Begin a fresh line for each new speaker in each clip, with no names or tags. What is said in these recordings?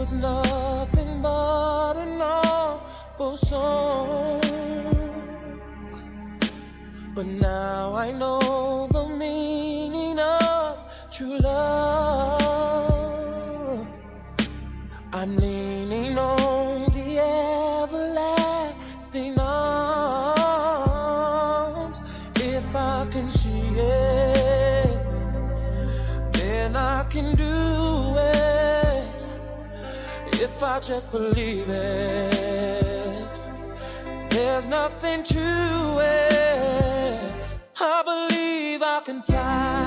was nothing but an awful song. But now I know I just believe it, there's nothing to it. I believe I can fly.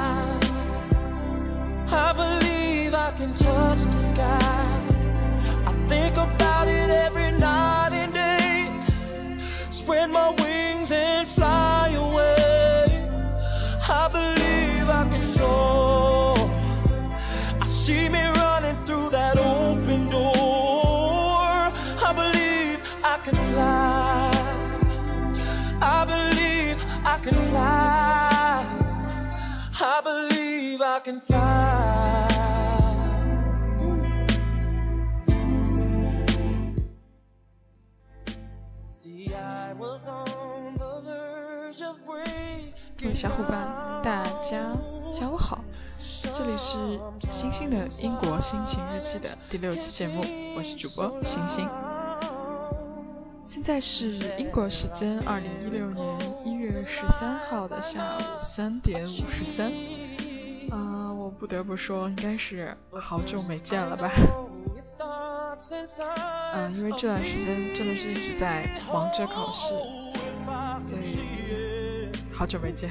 英国心情日记的第六期节目，我是主播星星。现在是英国时间二零一六年一月十三号的下午三点五十三。啊，我不得不说，应该是好久没见了吧？嗯、因为这段时间真的是一直在忙着考试，所以好久没见。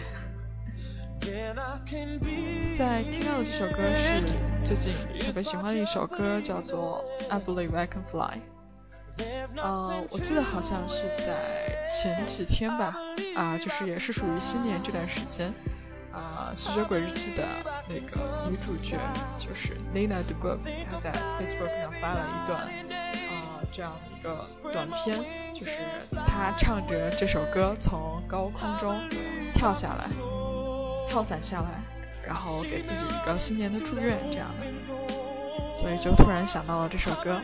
在听到的这首歌是最近特别喜欢的一首歌，叫做《I Believe I Can Fly》。呃，我记得好像是在前几天吧，啊、就是也是属于新年这段时间，啊、吸血鬼日记》的那个女主角就是 Nina d e b o o f 她在 Facebook 上发了一段，啊、这样一个短片，就是她唱着这首歌从高空中跳下来，跳伞下来，然后给自己一个新年的祝愿这样的，所以就突然想到了这首歌。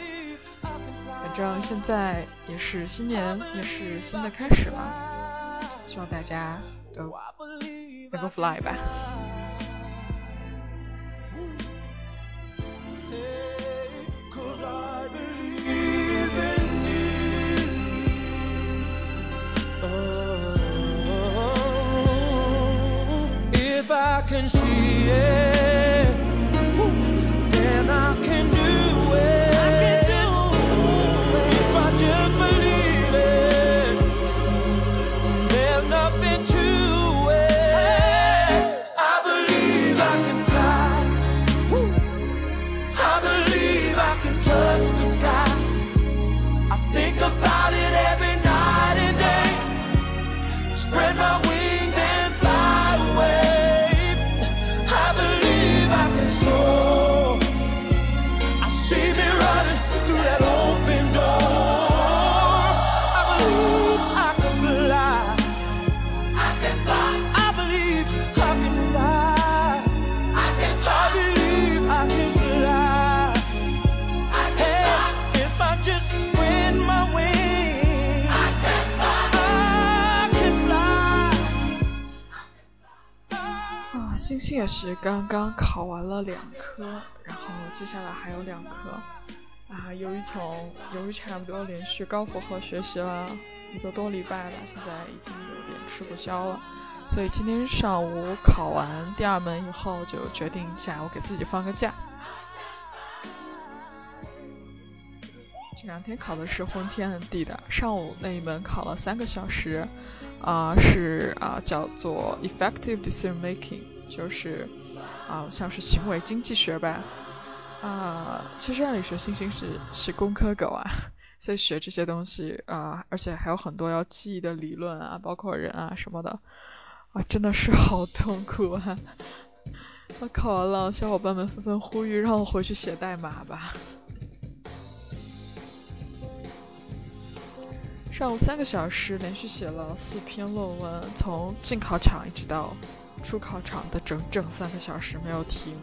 反正现在也是新年，也是新的开始嘛，希望大家都能够 fly 吧。也是刚刚考完了两科，然后接下来还有两科。啊，由于从由于差不多连续高负荷学习了一个多礼拜了，现在已经有点吃不消了，所以今天上午考完第二门以后，就决定下午给自己放个假。这两天考的是昏天暗地的，上午那一门考了三个小时，啊、是啊、叫做 effective decision making，就是啊、像是行为经济学吧。啊、其实按理说星星是是工科狗啊，所以学这些东西啊、而且还有很多要记忆的理论啊，包括人啊什么的，啊，真的是好痛苦啊！我考完了，小伙伴们纷纷呼吁让我回去写代码吧。上午三个小时连续写了四篇论文，从进考场一直到出考场的整整三个小时没有停，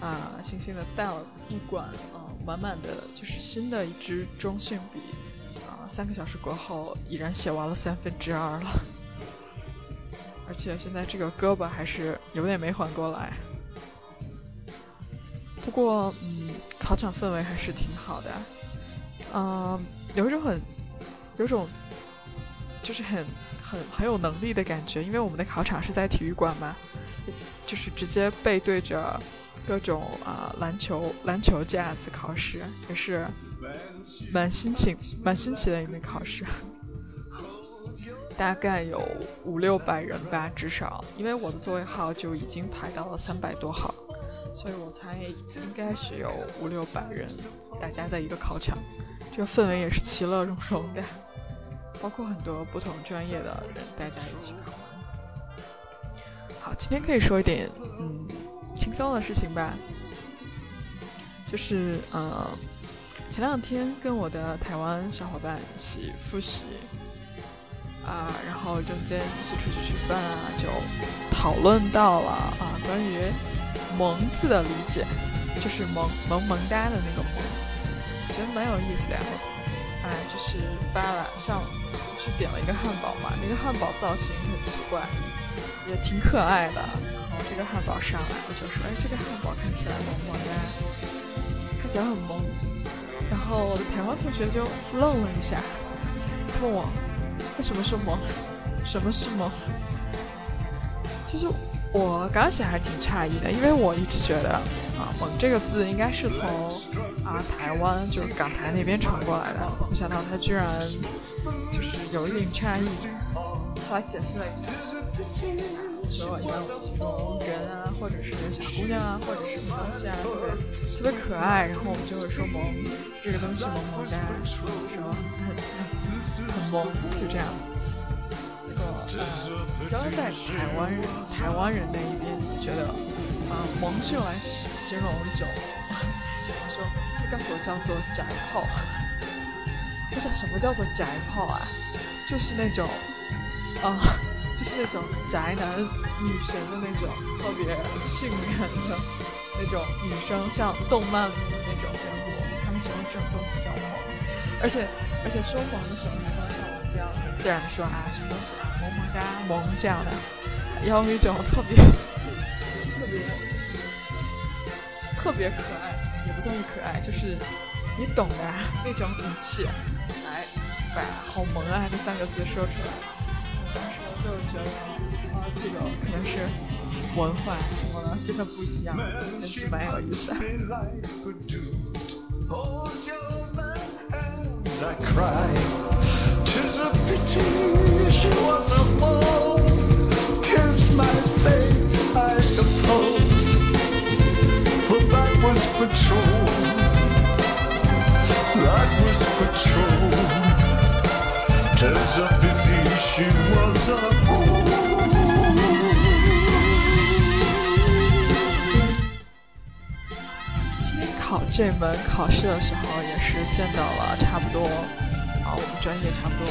啊，悻悻的带了一管啊，满满的就是新的一支中性笔啊，三个小时过后已然写完了三分之二了，而且现在这个胳膊还是有点没缓过来。不过嗯，考场氛围还是挺好的，嗯，有一种很，有种就是很很很有能力的感觉，因为我们的考场是在体育馆嘛，就是直接背对着。各种啊篮球篮球架子考试也是蛮新奇蛮新奇的一门考试，大概有五六百人吧至少，因为我的座位号就已经排到了三百多号，所以我猜应该是有五六百人，大家在一个考场，这个氛围也是其乐融融的，包括很多不同专业的人大家一起考。好，今天可以说一点嗯。轻松的事情吧，就是呃，前两天跟我的台湾小伙伴一起复习啊，然后中间一起出去吃饭啊，就讨论到了啊关于“萌”字的理解，就是萌萌萌哒的那个萌，觉得蛮有意思的。哎，就是发了像去点了一个汉堡嘛，那个汉堡造型很奇怪，也挺可爱的。然后这个汉堡上来，我就说，哎，这个汉堡看起来萌萌的，看起来很萌。然后我的台湾同学就愣了一下，问我为什么是萌，什么是萌？其实我刚开始还挺诧异的，因为我一直觉得啊，萌这个字应该是从啊台湾就是港台那边传过来的，没想到他居然就是有一点诧异。后来解释了一下。说一般我们形容人啊，或者是小姑娘啊，或者是什么东西啊，特别特别可爱，然后我们就会说萌，这个东西萌萌哒，说很很很萌，就这样。结果呃，刚刚在台湾人台湾人那一边觉得啊，萌是用来形形容一种，怎么说？他告诉我叫做宅炮。我想什么叫做宅炮啊？就是那种啊。就是那种宅男女神的那种特别性感的那种女生，像动漫里的那种人物，他们喜欢这种东西叫萌。而且而且说萌的时候，还要像我这样自然的说啊，什么东西啊，萌萌哒萌这样的，要用一种特别特别特别可爱，也不算是可爱，就是你懂的那种语气来把好萌啊这三个字说出来。就觉得啊，这个可能是文化什么的，真的不一样，真是蛮有意思的。我们考试的时候，也是见到了差不多啊，我们专业差不多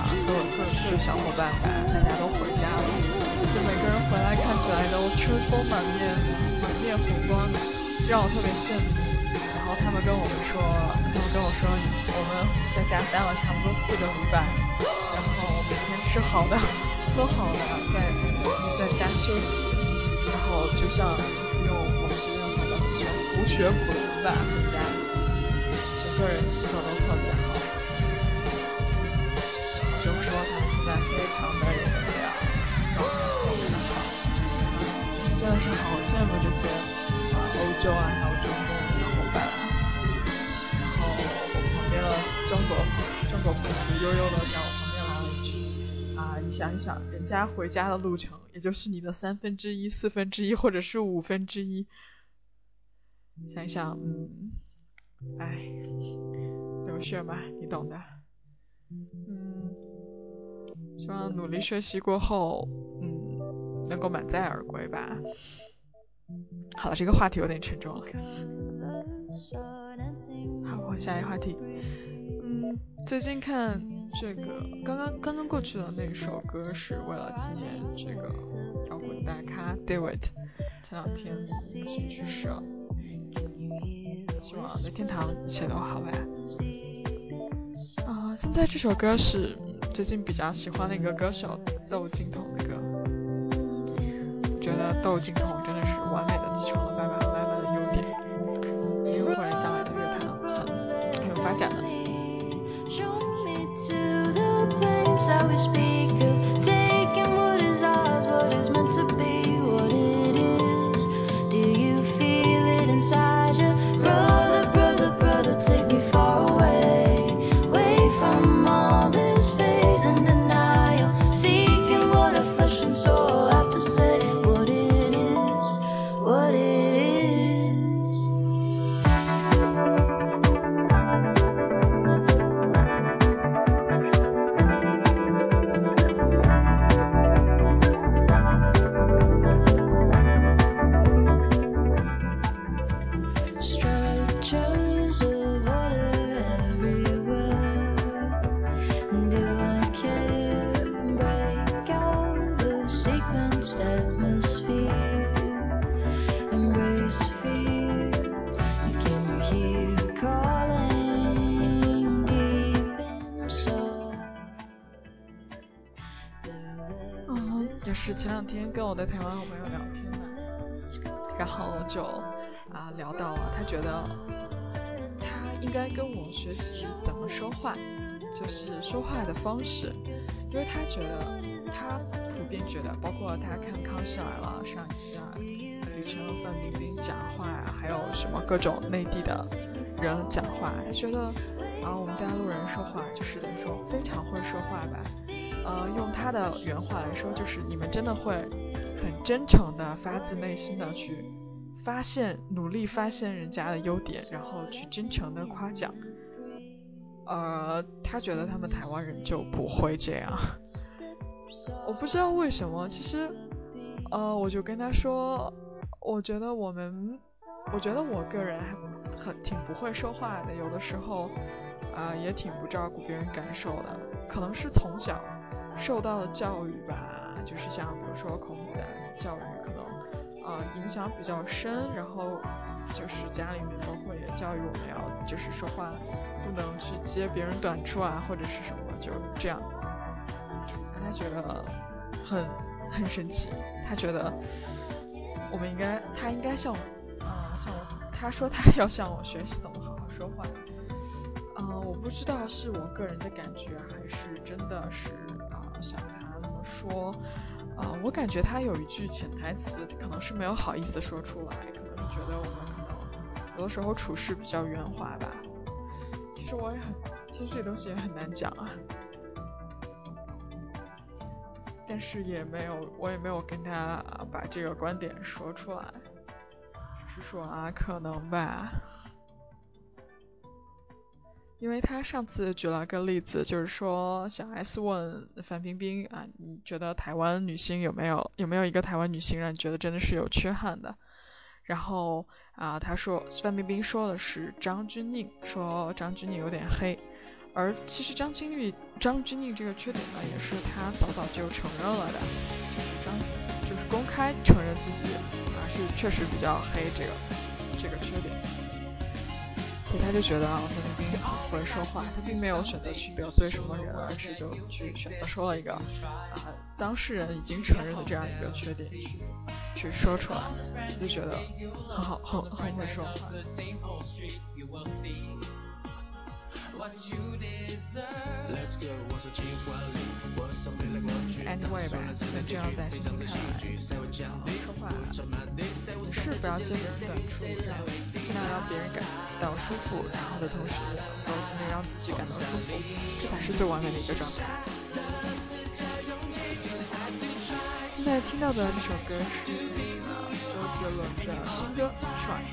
啊，各各各小伙伴吧，大家都回家了，就每个人回来看起来都春风满面，满面红光的，让我特别羡慕。然后他们跟我们说，他们跟我说，我们在家待了差不多四个礼拜，然后每天吃好的，喝好的，在在家休息，然后就像用我们这边的话叫什么说？补血补能吧，回家，整个人气色都特别好。就说他们现在非常的有能量，状态非常好。真的是好羡慕这些啊欧洲啊还有中东的小伙伴。然后我旁边的中国中国朋友就悠悠的在我旁边来了一句啊，你想一想，人家回家的路程也就是你的三分之一、四分之一或者是五分之一。想一想，嗯，哎，留学嘛，你懂的，嗯，希望努力学习过后，嗯，能够满载而归吧。好了，这个话题有点沉重了。好，我下一个话题，嗯，最近看这个刚刚刚刚过去的那首歌是为了纪念这个摇滚大咖 David，前两天不幸去世了。希望在天堂一切都好呗。啊，现在这首歌是最近比较喜欢的一个歌手窦靖童的歌，觉得窦靖童前两天跟我的台湾好朋友聊天嘛，然后就啊聊到了，他觉得他应该跟我学习怎么说话，就是说话的方式，因为他觉得他普遍觉得，包括他看《康熙来了》上一期啊，李晨和范冰冰讲话呀，还有什么各种内地的人讲话，他觉得啊我们大陆人说话就是怎么说，非常会说话吧。呃，用他的原话来说，就是你们真的会很真诚的、发自内心的去发现、努力发现人家的优点，然后去真诚的夸奖。呃，他觉得他们台湾人就不会这样，我不知道为什么。其实，呃，我就跟他说，我觉得我们，我觉得我个人还很挺不会说话的，有的时候啊也挺不照顾别人感受的，可能是从小。受到的教育吧，就是像比如说孔子啊教育，可能呃影响比较深，然后就是家里面包括也教育我们要就是说话不能去揭别人短处啊，或者是什么，就这样。他觉得很很神奇，他觉得我们应该他应该向啊向我，他说他要向我学习怎么好好说话。啊，我不知道是我个人的感觉还是真的是。像他那么说，啊，我感觉他有一句潜台词，可能是没有好意思说出来，可能是觉得我们可能有的时候处事比较圆滑吧。其实我也很，其实这东西也很难讲啊。但是也没有，我也没有跟他把这个观点说出来，只是说啊，可能吧。因为他上次举了个例子，就是说小 S 问范冰冰啊，你觉得台湾女星有没有有没有一个台湾女星让你觉得真的是有缺憾的？然后啊，他说范冰冰说的是张钧甯，说张钧甯有点黑，而其实张钧甯张钧甯这个缺点呢，也是他早早就承认了的，就是张就是公开承认自己啊是确实比较黑这个这个缺点。所以他就觉得啊，范冰冰很会说话，他并没有选择去得罪什么人，而是就去选择说了一个啊当事人已经承认的这样一个缺点去去说出来，就觉得很好，很很会说话。Anyway 吧，那这样在星要揭别人短处，然后尽量让别人感到舒服，然后的同时能够尽量让自己感到舒服，这才是最完美的一个状态。现在听到的这首歌是周杰伦的新歌《Try》，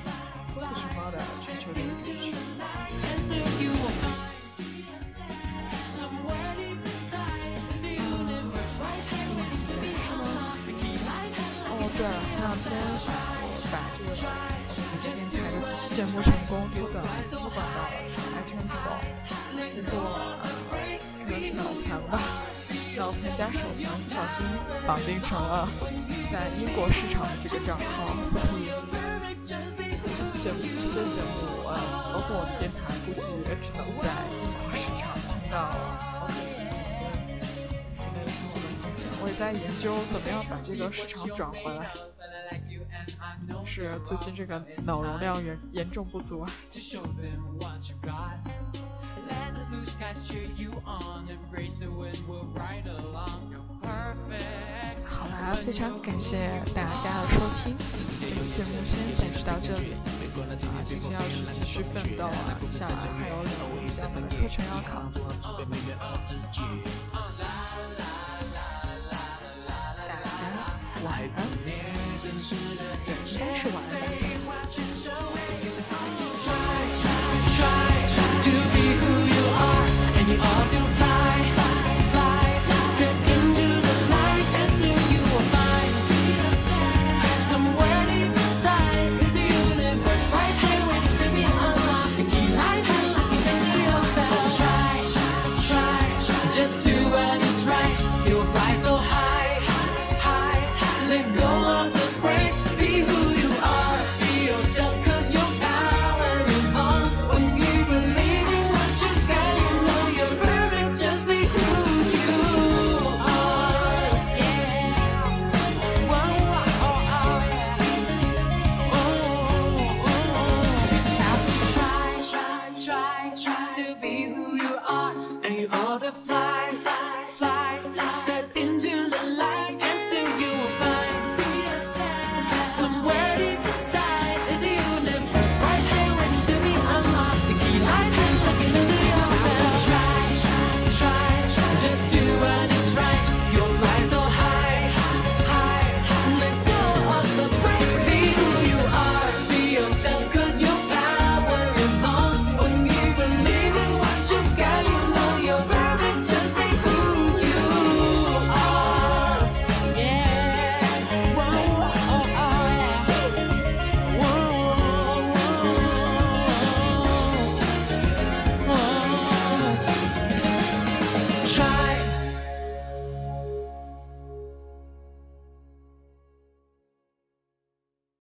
不熊猫的全球第一曲。把这个电台的几期节目成功丢到丢到了 iTunes Store，结果可能是脑残吧，脑残加手残，不小心绑定成了在英国市场的这个账号，所以这次节目这些节目呃包括我的电台，估计也只能在英国市场听到，好可惜。没有什么分享，我也在研究怎么样把这个市场转回来。是最近这个脑容量严严重不足啊。好啦，非常感谢大家的收听，这期节目先暂时到这里。啊，今天要去继续奋斗啊，接下来还有两个比较难的课程要考。